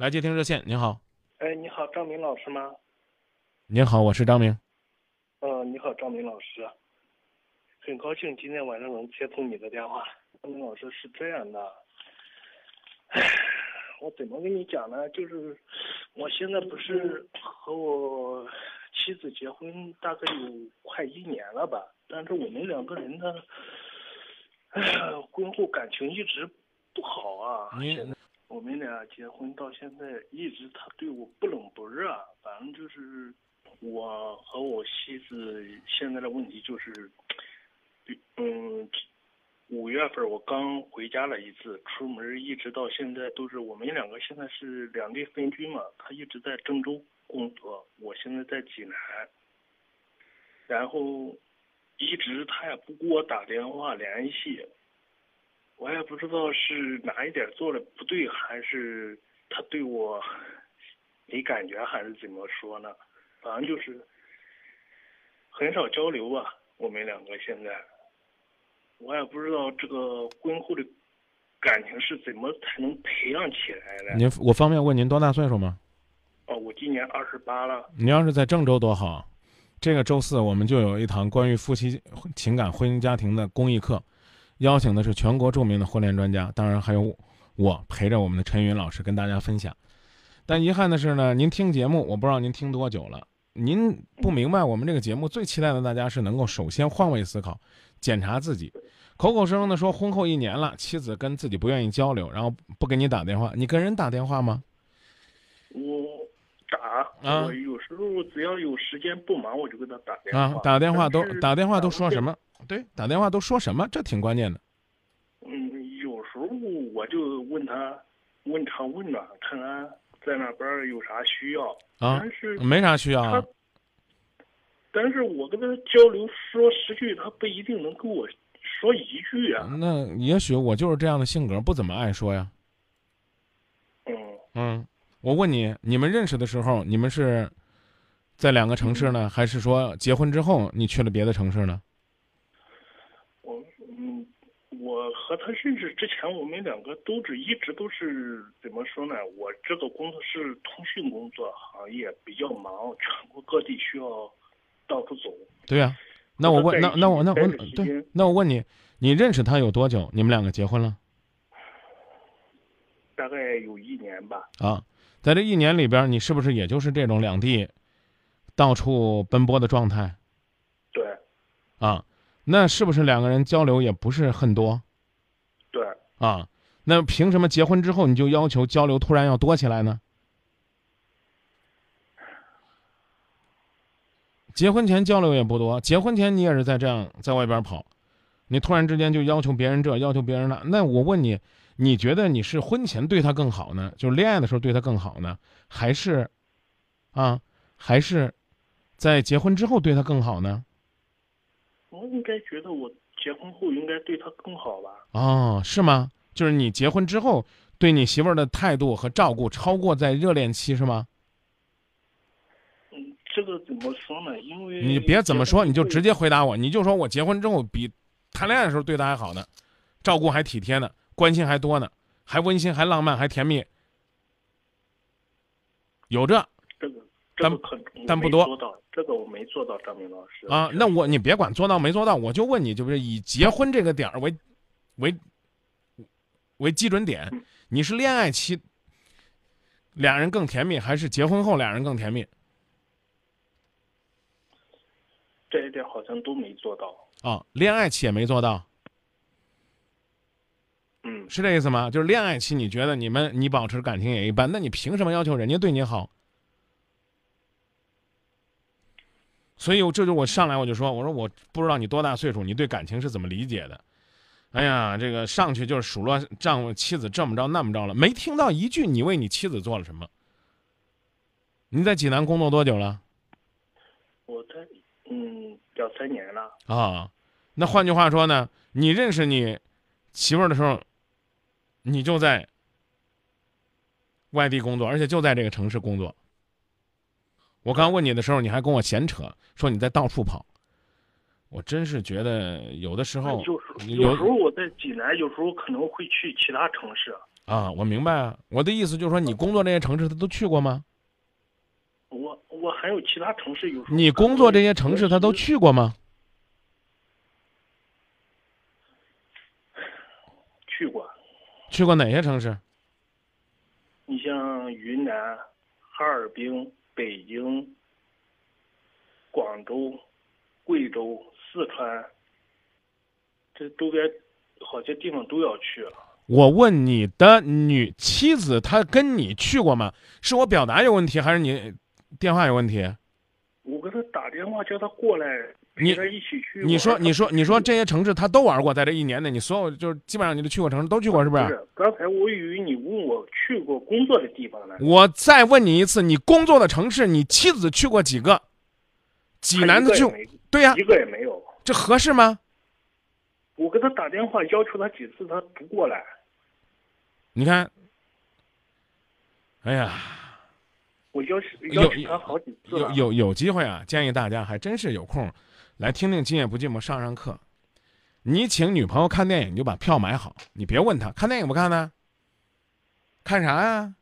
来接听热线，您好，哎，你好，张明老师吗？您好，我是张明。呃，你好，张明老师，很高兴今天晚上能接通你的电话。张明老师是这样的，唉，我怎么跟你讲呢？就是我现在不是和我妻子结婚大概有快一年了吧，但是我们两个人呢，唉，婚后感情一直不好啊。您我们俩结婚到现在，一直他对我不冷不热，反正就是我和我妻子现在的问题就是，嗯，五月份我刚回家了一次，出门一直到现在都是我们两个现在是两地分居嘛，他一直在郑州工作，我现在在济南，然后一直他也不给我打电话联系，我也不知道是哪一点做的不对，还是他对我没感觉，还是怎么说呢？反正就是很少交流吧，我们两个现在，我也不知道这个婚后的感情是怎么才能培养起来的。您，我方便问您多大岁数吗？哦，我今年二十八了。您要是在郑州多好，这个周四我们就有一堂关于夫妻情感、婚姻家庭的公益课，邀请的是全国著名的婚恋专家，当然还有我陪着我们的陈云老师跟大家分享。但遗憾的是呢，您听节目，我不知道您听多久了，您不明白我们这个节目最期待的大家是能够首先换位思考，检查自己。口口声声的说婚后一年了，妻子跟自己不愿意交流，然后不给你打电话，你跟人打电话吗？我打，啊我有时候只要有时间不忙，我就给他打电话。啊，打电话都打电话都说什么？对，打电话都说什么？这挺关键的。嗯，有时候我就问他，问长问短，看看在那边儿有啥需要。啊但是没啥需要啊，但是我跟他交流说十句，他不一定能跟我说一句啊。那也许我就是这样的性格，不怎么爱说呀。嗯，嗯，我问你，你们认识的时候，你们是在两个城市呢，还是说结婚之后你去了别的城市呢？我嗯，我和他认识之前，我们两个都是一直都是怎么说呢？我这个工作是通讯工作行业，比较忙，全国各地需要到处走。对呀、那我问，那那我那我对，那我问你，你认识他有多久？你们两个结婚了大概有一年吧。啊？在这一年里边，你是不是也就是这种两地到处奔波的状态对啊？那是不是两个人交流也不是很多对，啊？那凭什么结婚之后你就要求交流突然要多起来呢？结婚前交流也不多，结婚前你也是在这样在外边跑，你突然之间就要求别人这，要求别人那，那我问你，你觉得你是婚前对他更好呢，就是恋爱的时候对他更好呢，还是，啊，还是，在结婚之后对他更好呢？我应该觉得我结婚后应该对他更好吧？哦，是吗？就是你结婚之后对你媳妇儿的态度和照顾超过在热恋期是吗？嗯，这个怎么说呢？因为你别怎么说，你就直接接回答我，你就说我结婚之后比谈恋爱的时候对他还好呢，照顾还体贴呢，关心还多呢，还温馨还浪漫还甜蜜，有这这个但不多做到，这个我没做到，张明老师啊？那我你别管做到没做到，我就问你，就是以结婚这个点儿为为为基准点嗯，你是恋爱期俩人更甜蜜，还是结婚后俩人更甜蜜这一点好像都没做到。啊？恋爱期也没做到，嗯，是这意思吗？就是恋爱期你觉得你们你保持感情也一般，那你凭什么要求人家对你好？所以我这就我上来我就说，我说我不知道你多大岁数，你对感情是怎么理解的？哎呀，这个上去就是数落丈夫妻子这么着那么着了，没听到一句你为你妻子做了什么。你在济南工作多久了我在嗯两三年了。啊？那换句话说呢，你认识你媳妇儿的时候，你就在外地工作，而且就在这个城市工作。我刚问你的时候，你还跟我闲扯，说你在到处跑。我真是觉得有的时候有时候有有时候我在济南，有时候可能会去其他城市。啊，我明白啊。我的意思就是说，你工作这些城市，他都去过吗？我我还有其他城市有。你工作这些城市，他都去过吗？去过。去过哪些城市？你像云南、哈尔滨、北京、广州、贵州、四川，这周边好些地方都要去了。我问你的女妻子，她跟你去过吗？是我表达有问题，还是你电话有问题？我给她打电话叫她过来，你一起去。你说，你说，你说这些城市他都玩过，在这一年内，你所有就是基本上你都去过城市都去过，是不是？是。刚才我以为你问我去过工作的地方呢。我再问你一次，你工作的城市，你妻子去过几个？济南的就对呀，一个也没有。这合适吗？我给他打电话要求他几次，他不过来。你看，哎呀，我要要求他好几次有有有机会啊，建议大家还真是有空来听听《今夜不寂寞》上上课。你请女朋友看电影，你就把票买好，你别问她看电影不看呢？看啥呀？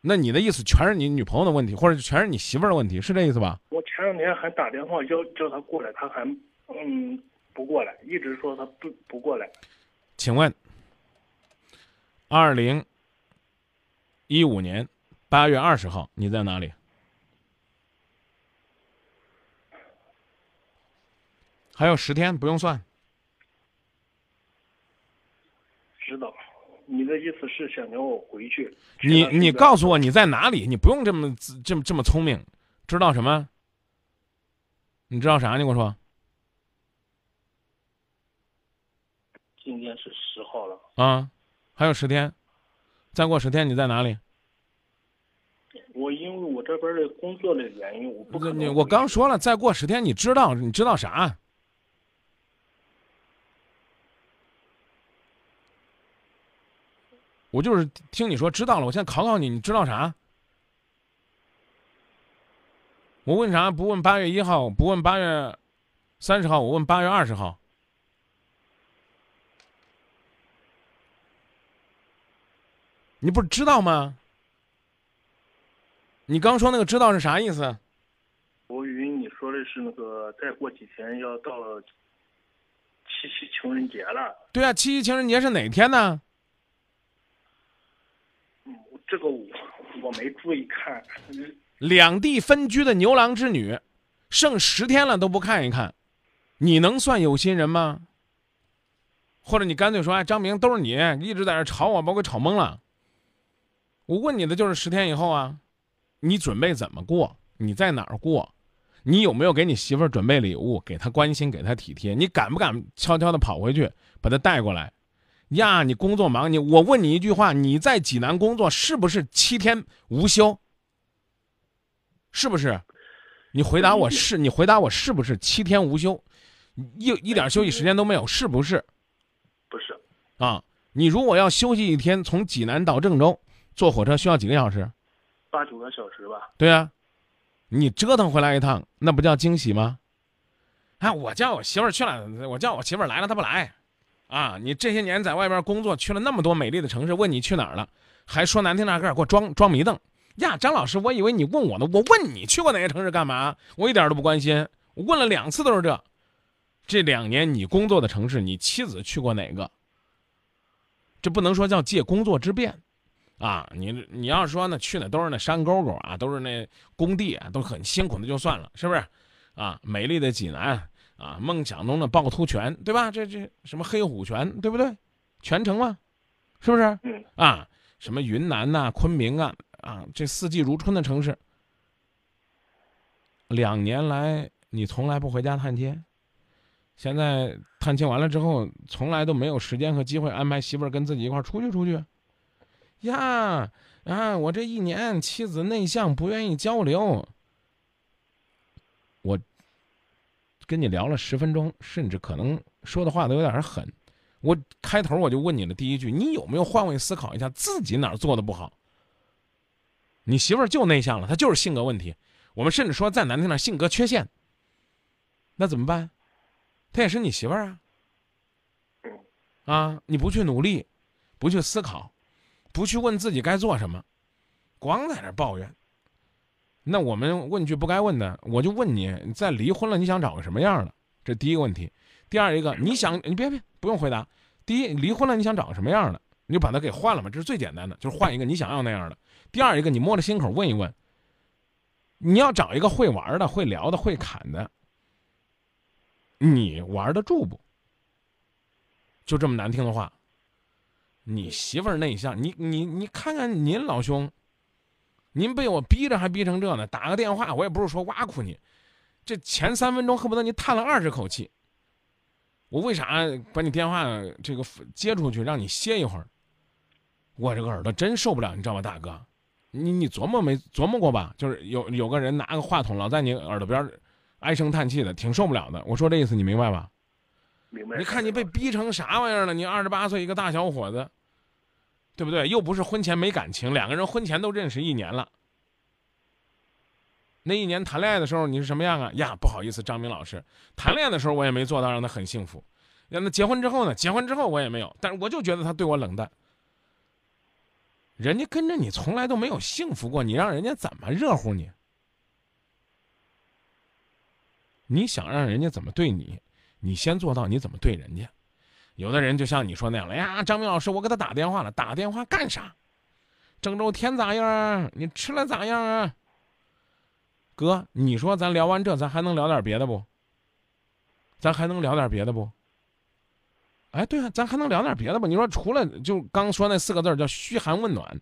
那你的意思全是你女朋友的问题，或者全是你媳妇儿的问题，是这意思吧？我前两天还打电话叫叫她过来，她还嗯不过来，一直说她不不过来。请问，二零一五年八月二十号你在哪里？还有十天，不用算。知道。你的意思是想让我回去？你你告诉我你在哪里？你不用这么这么这么聪明，知道什么？你知道啥？你跟我说。今天是十号了。啊，还有十天，再过十天你在哪里？我因为我这边的工作的原因，我不可能。我刚说了，再过十天，你知道你知道啥？我就是听你说知道了，我现在考考你，你知道啥？我问啥？不问八月一号，不问八月三十号，我问八月二十号。你不是知道吗？你刚说那个知道是啥意思？我以为你说的是那个再过几天要到了七夕情人节了。对啊，七夕情人节是哪天呢？这个我我没注意看。两地分居的牛郎织女，剩十天了都不看一看，你能算有心人吗？或者你干脆说，哎，张明都是你一直在这吵我，把我给吵懵了。我问你的就是十天以后啊，你准备怎么过？你在哪儿过？你有没有给你媳妇儿准备礼物，给她关心，给她体贴？你敢不敢悄悄的跑回去把她带过来？呀，你工作忙，你我问你一句话，你在济南工作是不是七天无休？是不是？你回答我是，你回答我是不是七天无休，一一点休息时间都没有，是不是？不是。啊，你如果要休息一天，从济南到郑州坐火车需要几个小时？八九个小时吧。对啊，你折腾回来一趟，那不叫惊喜吗？啊，我叫我媳妇儿去了，我叫我媳妇儿来了，她不来。啊，你这些年在外边工作，去了那么多美丽的城市，问你去哪儿了，还说难听点，给我装装迷瞪呀！张老师，我以为你问我呢，我问你去过哪些城市干嘛？我一点都不关心，我问了两次都是这。这两年你工作的城市，你妻子去过哪个？这不能说叫借工作之便，啊，你你要说呢，去的都是那山沟沟啊，都是那工地啊，都很辛苦的就算了，是不是？啊，美丽的济南。啊，梦想中的趵突泉，对吧？这这什么黑虎泉，对不对？泉城吗？是不是？嗯。啊，什么云南呐，昆明啊，啊，这四季如春的城市。两年来，你从来不回家探亲，现在探亲完了之后，从来都没有时间和机会安排媳妇儿跟自己一块儿出去出去。呀啊！我这一年妻子内向，不愿意交流。我。跟你聊了十分钟，甚至可能说的话都有点狠。我开头我就问你了第一句，你有没有换位思考一下自己哪儿做的不好？你媳妇儿就内向了，她就是性格问题。我们甚至说再难听点，性格缺陷。那怎么办？她也是你媳妇儿啊。啊，你不去努力，不去思考，不去问自己该做什么，光在那抱怨。那我们问句不该问的，我就问你：你再离婚了，你想找个什么样的？这第一个问题。第二一个，你想你别别不用回答。第一，离婚了你想找个什么样的？你就把它给换了嘛，这是最简单的，就是换一个你想要那样的。第二一个，你摸着心口问一问。你要找一个会玩的、会聊的、会侃的，你玩得住不？就这么难听的话，你媳妇儿内向，你你你看看您老兄，您被我逼着还逼成这呢？打个电话，我也不是说挖苦你，这前三分钟恨不得你叹了二十口气。我为啥把你电话这个接出去，让你歇一会儿？我这个耳朵真受不了，你知道吗，大哥？你你琢磨没琢磨过吧？就是有有个人拿个话筒老在你耳朵边唉声叹气的，挺受不了的。我说这意思你明白吧？明白。你看你被逼成啥玩意儿了？你二十八岁一个大小伙子，对不对？又不是婚前没感情，两个人婚前都认识一年了。那一年谈恋爱的时候你是什么样啊？呀，不好意思，张明老师，谈恋爱的时候我也没做到让他很幸福。让他结婚之后呢？结婚之后我也没有，但是我就觉得他对我冷淡。人家跟着你从来都没有幸福过，你让人家怎么热乎你？你想让人家怎么对你，你先做到你怎么对人家。有的人就像你说那样了，哎呀，张明老师，我给他打电话了，打电话干啥？郑州天咋样啊？你吃了咋样啊？哥，你说咱聊完这，咱还能聊点别的不？咱还能聊点别的不？哎，对啊，咱还能聊点别的吧？你说除了就刚说那四个字叫嘘寒问暖，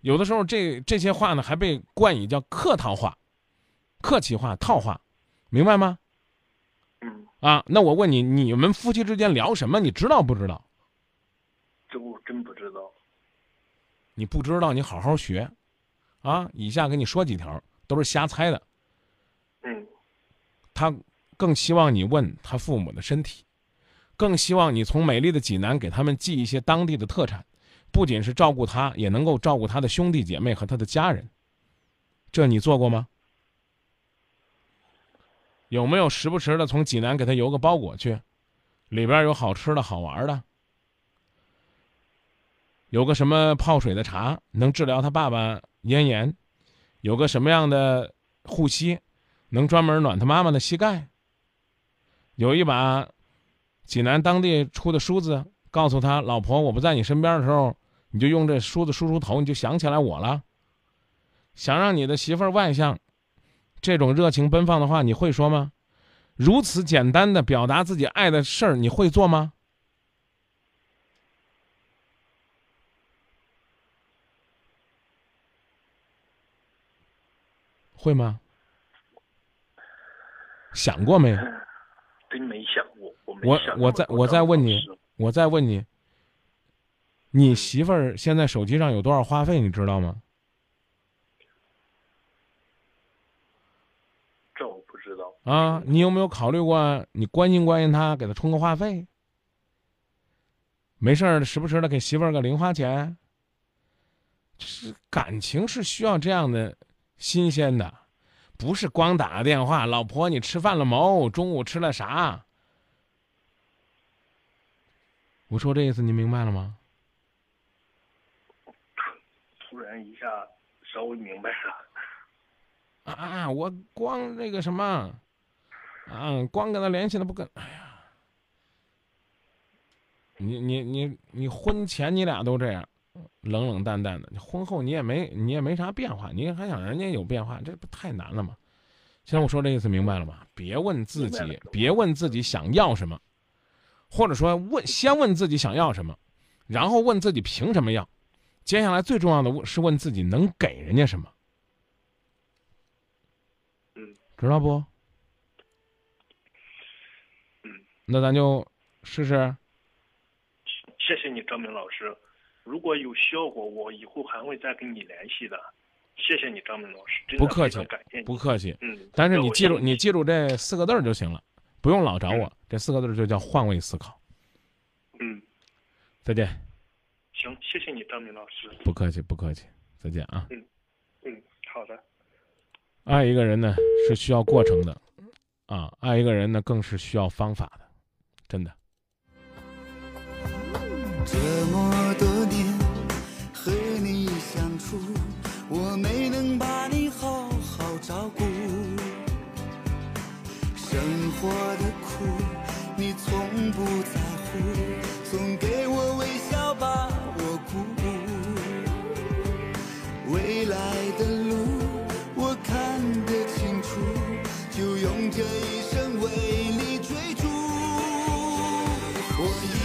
有的时候这这些话呢还被冠以叫客套话、客气话、套话，明白吗？嗯。啊，那我问你，你们夫妻之间聊什么？你知道不知道？这我真不知道。你不知道，你好好学，啊！以下给你说几条，都是瞎猜的。嗯。他更希望你问他父母的身体。更希望你从美丽的济南给他们寄一些当地的特产，不仅是照顾他，也能够照顾他的兄弟姐妹和他的家人。这你做过吗？有没有时不时的从济南给他邮个包裹去？里边有好吃的好玩的，有个什么泡水的茶能治疗他爸爸咽炎，有个什么样的护膝能专门暖他妈妈的膝盖，有一把。济南当地出的梳子，告诉他老婆，我不在你身边的时候，你就用这梳子梳梳头，你就想起来我了。想让你的媳妇儿外向，这种热情奔放的话，你会说吗？如此简单的表达自己爱的事儿，你会做吗？会吗？想过没？真没想过。我我再我再问你，我再问你，你媳妇儿现在手机上有多少话费？你知道吗？这我不知道。啊，你有没有考虑过，你关心关心他，给他充个话费？没事儿，时不时的给媳妇儿个零花钱。是感情是需要这样的新鲜的，不是光打个电话。老婆，你吃饭了没？中午吃了啥？我说这意思你明白了吗？突然一下稍微明白了。啊，我光那个什么，啊，光跟他联系了不跟，哎呀，你你你你婚前你俩都这样，冷冷淡淡的，婚后你也没你也没啥变化，你还想人家有变化，这不太难了吗？现在我说这意思明白了吗？别问自己，别问自己想要什么。或者说问，先问自己想要什么，然后问自己凭什么要，接下来最重要的问是问自己能给人家什么。嗯，知道不？嗯，那咱就试试。谢谢你，张明老师。如果有效果，我以后还会再跟你联系的。谢谢你，张明老师。不客气，感谢不客气。嗯，但是你记住，你记住这四个字就行了。不用老找我，这四个字就叫换位思考。嗯，再见。行，谢谢你，张明老师。不客气，不客气，再见啊。嗯，嗯，好的。爱一个人呢是需要过程的，啊，爱一个人呢更是需要方法的，真的。这么多年和你相处，我没能把你好好照顾。生活的。Boy,